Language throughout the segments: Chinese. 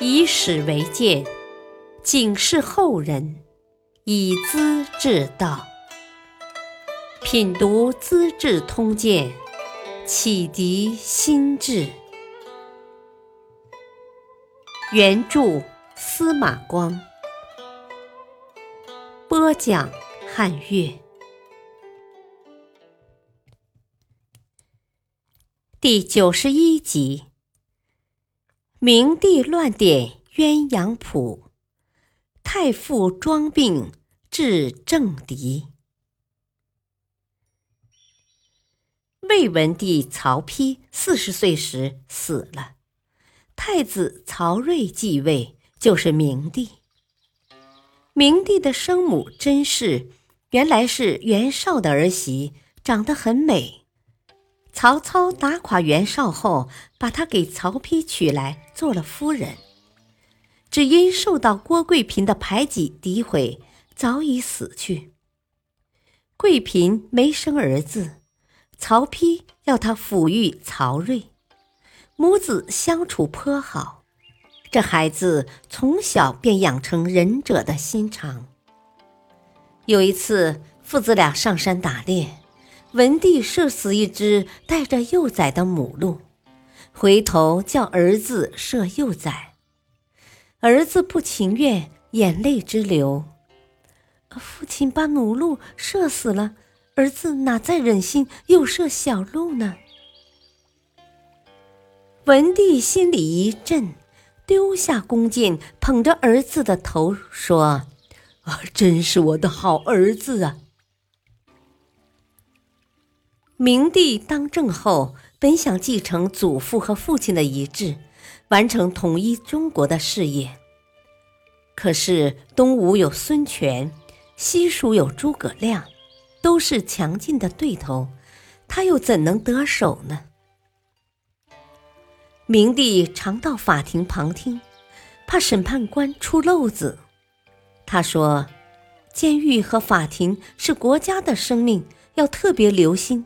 以史为鉴，警示后人；以资治道。品读《资治通鉴》，启迪心智。原著司马光，播讲汉乐。第九十一集：明帝乱点鸳鸯谱，太傅装病治政敌。魏文帝曹丕四十岁时死了。太子曹睿继位，就是明帝。明帝的生母甄氏原来是袁绍的儿媳，长得很美。曹操打垮袁绍后，把他给曹丕娶来做了夫人。只因受到郭贵嫔的排挤诋毁，早已死去。贵嫔没生儿子，曹丕要他抚育曹睿。母子相处颇好，这孩子从小便养成仁者的心肠。有一次，父子俩上山打猎，文帝射死一只带着幼崽的母鹿，回头叫儿子射幼崽。儿子不情愿，眼泪直流。父亲把母鹿射死了，儿子哪再忍心又射小鹿呢？文帝心里一震，丢下弓箭，捧着儿子的头说：“啊，真是我的好儿子啊！”明帝当政后，本想继承祖父和父亲的遗志，完成统一中国的事业。可是东吴有孙权，西蜀有诸葛亮，都是强劲的对头，他又怎能得手呢？明帝常到法庭旁听，怕审判官出漏子。他说：“监狱和法庭是国家的生命，要特别留心。”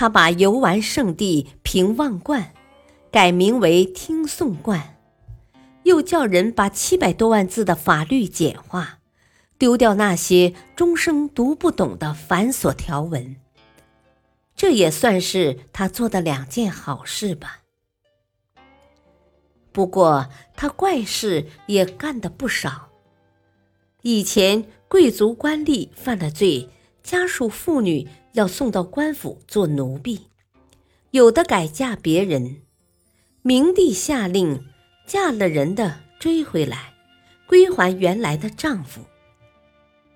他把游玩圣地平望观改名为听讼观，又叫人把七百多万字的法律简化，丢掉那些终生读不懂的繁琐条文。这也算是他做的两件好事吧。不过他怪事也干的不少。以前贵族官吏犯了罪，家属妇女要送到官府做奴婢，有的改嫁别人。明帝下令，嫁了人的追回来，归还原来的丈夫。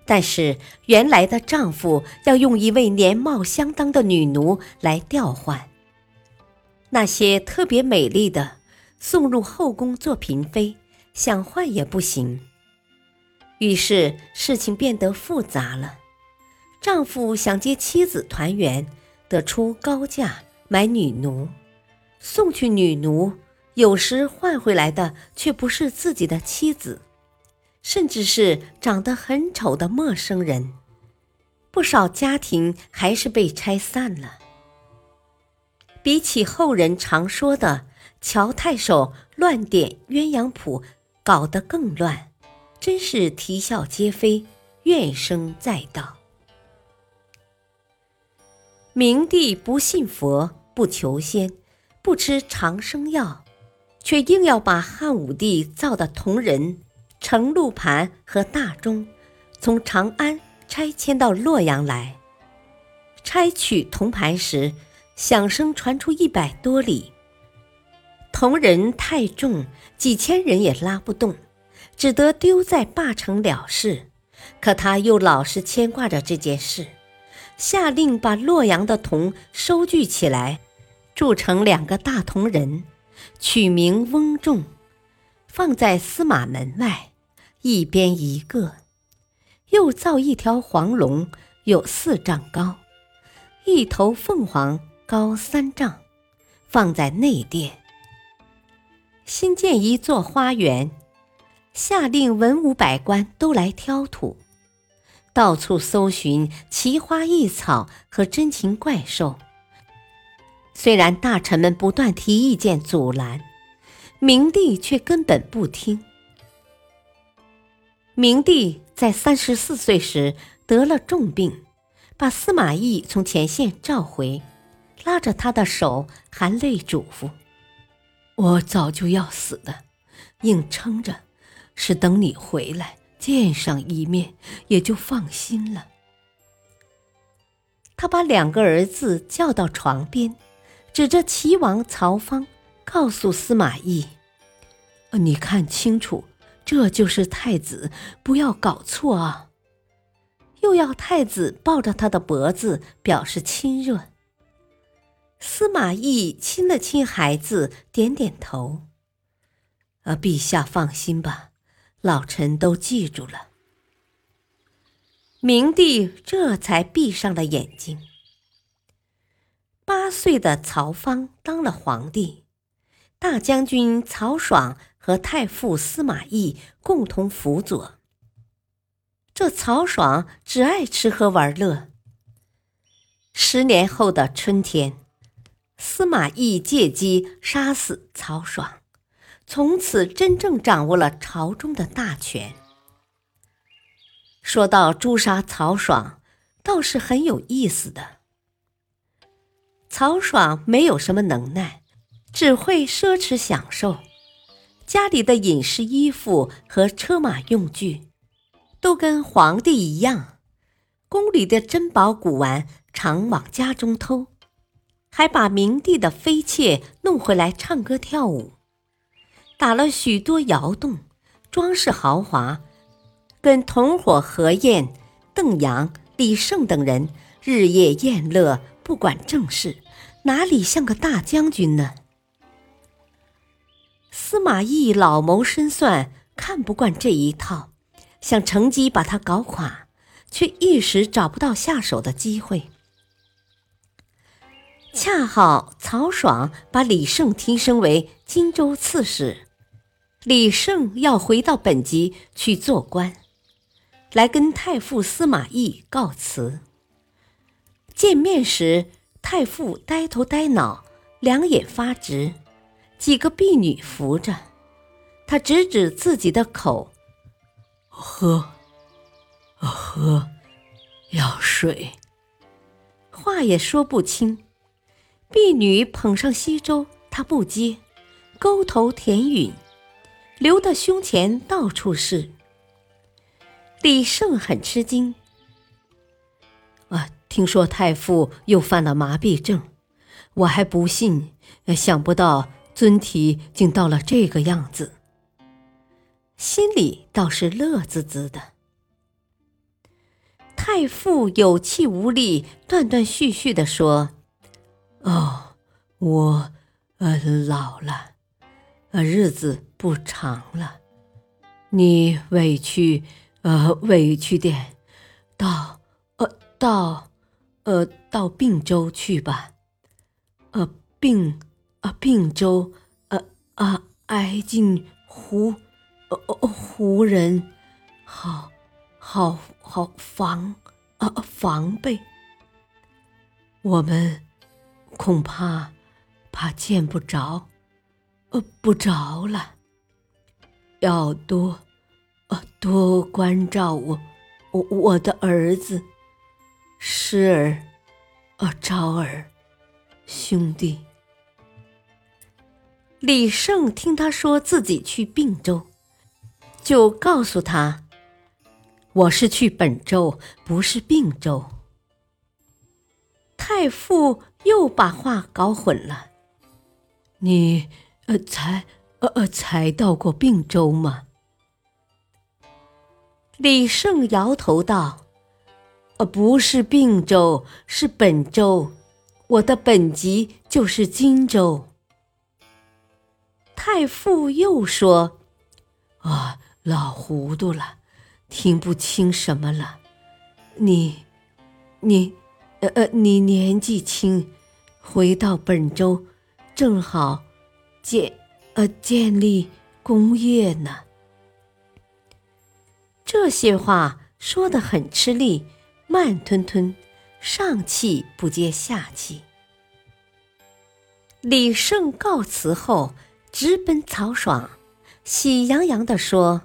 但是原来的丈夫要用一位年貌相当的女奴来调换。那些特别美丽的，送入后宫做嫔妃，想换也不行。于是事情变得复杂了。丈夫想接妻子团圆，得出高价买女奴，送去女奴，有时换回来的却不是自己的妻子。甚至是长得很丑的陌生人，不少家庭还是被拆散了。比起后人常说的乔太守乱点鸳鸯谱，搞得更乱，真是啼笑皆非，怨声载道。明帝不信佛，不求仙，不吃长生药，却硬要把汉武帝造的铜人。程禄盘和大钟从长安拆迁到洛阳来，拆取铜盘时，响声传出一百多里。铜人太重，几千人也拉不动，只得丢在灞城了事。可他又老是牵挂着这件事，下令把洛阳的铜收聚起来，铸成两个大铜人，取名翁仲，放在司马门外。一边一个，又造一条黄龙，有四丈高；一头凤凰高三丈，放在内殿。新建一座花园，下令文武百官都来挑土，到处搜寻奇花异草和珍禽怪兽。虽然大臣们不断提意见阻拦，明帝却根本不听。明帝在三十四岁时得了重病，把司马懿从前线召回，拉着他的手，含泪嘱咐：“我早就要死的，硬撑着，是等你回来见上一面，也就放心了。”他把两个儿子叫到床边，指着齐王曹芳，告诉司马懿：“你看清楚。”这就是太子，不要搞错啊！又要太子抱着他的脖子表示亲热。司马懿亲了亲孩子，点点头。啊，陛下放心吧，老臣都记住了。明帝这才闭上了眼睛。八岁的曹芳当了皇帝，大将军曹爽。和太傅司马懿共同辅佐。这曹爽只爱吃喝玩乐。十年后的春天，司马懿借机杀死曹爽，从此真正掌握了朝中的大权。说到诛杀曹爽，倒是很有意思的。曹爽没有什么能耐，只会奢侈享受。家里的饮食、衣服和车马用具，都跟皇帝一样。宫里的珍宝古玩常往家中偷，还把明帝的妃妾弄回来唱歌跳舞，打了许多窑洞，装饰豪华，跟同伙何晏、邓阳、李胜等人日夜宴乐，不管政事，哪里像个大将军呢？司马懿老谋深算，看不惯这一套，想乘机把他搞垮，却一时找不到下手的机会。恰好曹爽把李胜提升为荆州刺史，李胜要回到本籍去做官，来跟太傅司马懿告辞。见面时，太傅呆头呆脑，两眼发直。几个婢女扶着，他指指自己的口，喝，喝，要水。话也说不清。婢女捧上稀粥，他不接，勾头舔允，流得胸前到处是。李胜很吃惊，啊，听说太傅又犯了麻痹症，我还不信，想不到。尊体竟到了这个样子，心里倒是乐滋滋的。太傅有气无力、断断续续的说：“哦，我呃老了，呃日子不长了，你委屈呃委屈点，到呃到呃到并州去吧，呃并。”啊，并州，呃啊，挨近胡，呃胡人，好，好好防，呃防备。我们恐怕怕见不着，呃不着了。要多，呃多关照我，我我的儿子，诗儿，呃昭儿，兄弟。李胜听他说自己去并州，就告诉他：“我是去本州，不是并州。”太傅又把话搞混了：“你呃才呃才到过并州吗？”李胜摇头道：“呃不是并州，是本州，我的本籍就是荆州。”太傅又说：“啊，老糊涂了，听不清什么了。你，你，呃呃，你年纪轻，回到本州，正好见呃建立功业呢。”这些话说的很吃力，慢吞吞，上气不接下气。李胜告辞后。直奔曹爽，喜洋洋地说：“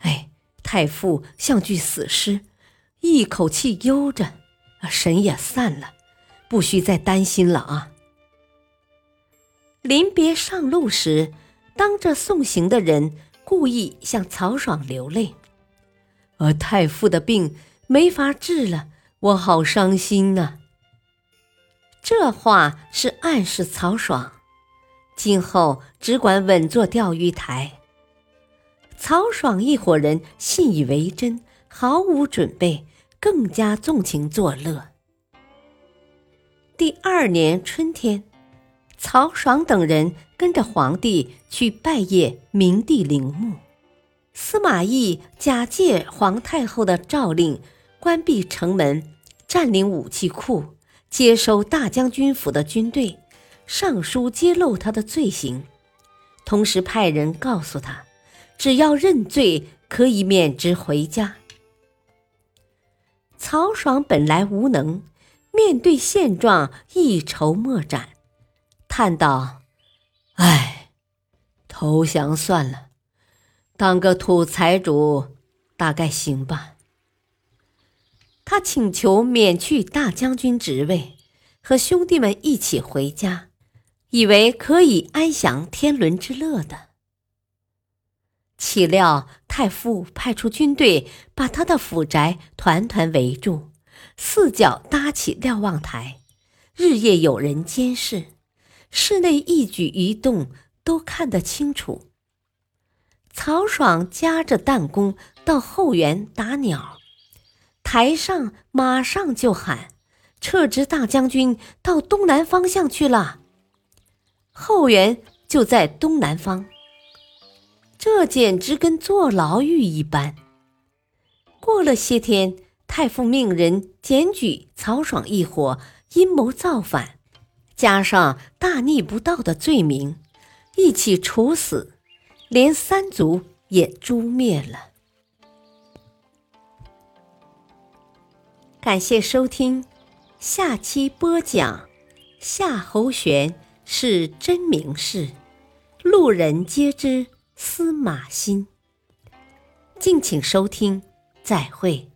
哎，太傅像具死尸，一口气悠着，神也散了，不需再担心了啊。”临别上路时，当着送行的人，故意向曹爽流泪：“而太傅的病没法治了，我好伤心呐。”这话是暗示曹爽，今后只管稳坐钓鱼台。曹爽一伙人信以为真，毫无准备，更加纵情作乐。第二年春天。曹爽等人跟着皇帝去拜谒明帝陵墓，司马懿假借皇太后的诏令，关闭城门，占领武器库，接收大将军府的军队，上书揭露他的罪行，同时派人告诉他，只要认罪，可以免职回家。曹爽本来无能，面对现状，一筹莫展。叹道：“唉，投降算了，当个土财主大概行吧。”他请求免去大将军职位，和兄弟们一起回家，以为可以安享天伦之乐的。岂料太傅派出军队，把他的府宅团团围住，四角搭起瞭望台，日夜有人监视。室内一举一动都看得清楚。曹爽夹着弹弓到后园打鸟，台上马上就喊：“撤职大将军到东南方向去了。”后园就在东南方，这简直跟坐牢狱一般。过了些天，太傅命人检举曹爽一伙阴谋造反。加上大逆不道的罪名，一起处死，连三族也诛灭了。感谢收听，下期播讲夏侯玄是真名士，路人皆知司马欣。敬请收听，再会。